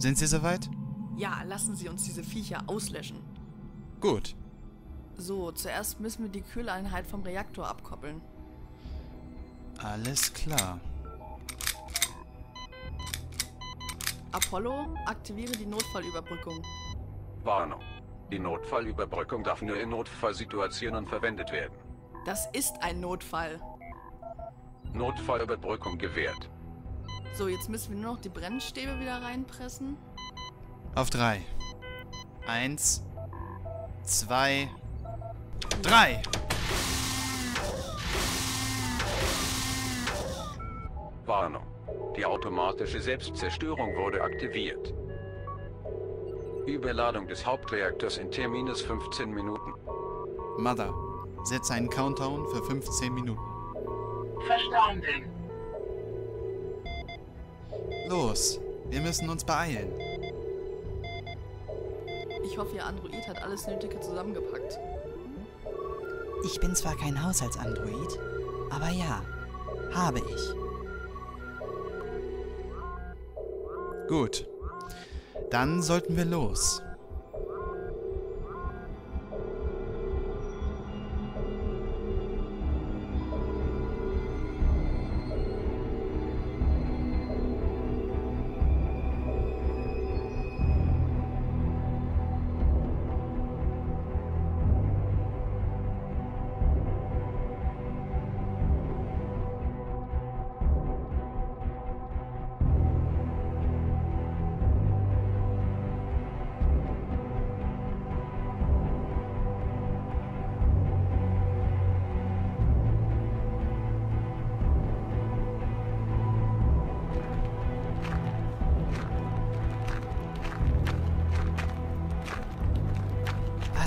Sind Sie soweit? Ja, lassen Sie uns diese Viecher auslöschen. Gut. So, zuerst müssen wir die Kühleinheit vom Reaktor abkoppeln. Alles klar. Apollo, aktiviere die Notfallüberbrückung. Warnung. Die Notfallüberbrückung darf nur in Notfallsituationen verwendet werden. Das ist ein Notfall. Notfallüberbrückung gewährt. So, jetzt müssen wir nur noch die Brennstäbe wieder reinpressen. Auf drei. Eins, zwei, drei. Warnung. Die automatische Selbstzerstörung wurde aktiviert. Überladung des Hauptreaktors in T-minus 15 Minuten. Mother, setze einen Countdown für 15 Minuten. Verstanden. Los, wir müssen uns beeilen. Ich hoffe, Ihr Android hat alles Nötige zusammengepackt. Ich bin zwar kein Haushaltsandroid, aber ja, habe ich. Gut. Dann sollten wir los.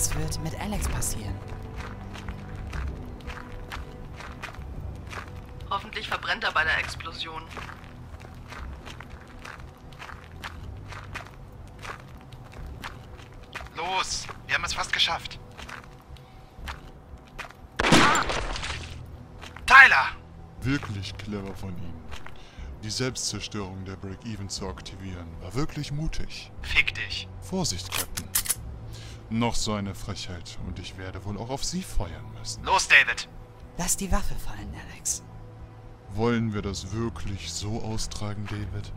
Was wird mit Alex passieren? Hoffentlich verbrennt er bei der Explosion. Los, wir haben es fast geschafft. Tyler! Wirklich clever von ihm. Die Selbstzerstörung der Break-Even zu aktivieren, war wirklich mutig. Fick dich. Vorsicht, Captain. Noch so eine Frechheit und ich werde wohl auch auf Sie feuern müssen. Los, David. Lass die Waffe fallen, Alex. Wollen wir das wirklich so austragen, David?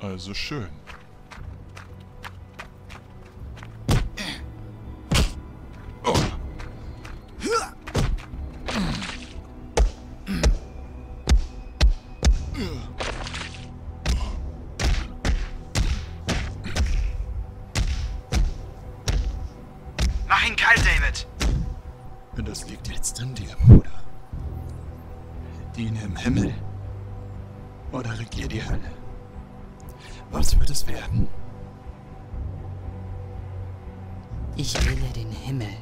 Also schön. Kalt, David. Das liegt jetzt an dir, Bruder. Diene im Himmel oder regier die Hölle. Was wird es werden? Ich wähle den Himmel.